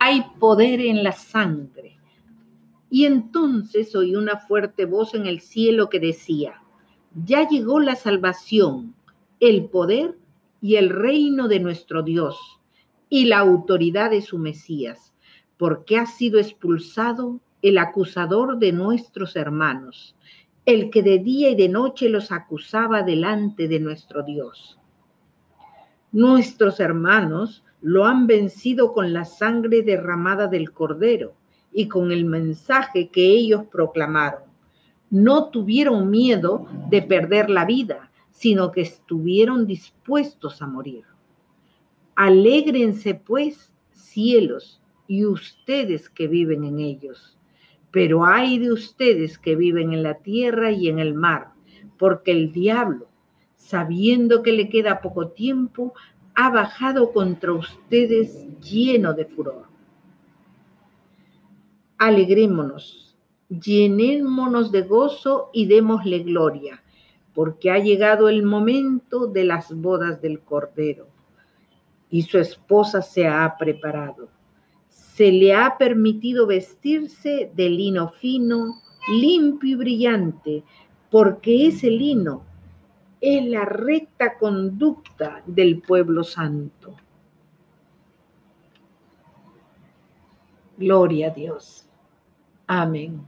hay poder en la sangre. Y entonces oí una fuerte voz en el cielo que decía, ya llegó la salvación, el poder y el reino de nuestro Dios y la autoridad de su Mesías, porque ha sido expulsado el acusador de nuestros hermanos, el que de día y de noche los acusaba delante de nuestro Dios. Nuestros hermanos lo han vencido con la sangre derramada del cordero y con el mensaje que ellos proclamaron. No tuvieron miedo de perder la vida, sino que estuvieron dispuestos a morir. Alégrense pues, cielos, y ustedes que viven en ellos. Pero hay de ustedes que viven en la tierra y en el mar, porque el diablo, sabiendo que le queda poco tiempo, ha bajado contra ustedes lleno de furor. Alegrémonos, llenémonos de gozo y démosle gloria, porque ha llegado el momento de las bodas del Cordero, y su esposa se ha preparado. Se le ha permitido vestirse de lino fino, limpio y brillante, porque ese lino es la recta conducta del pueblo santo. Gloria a Dios. Amén.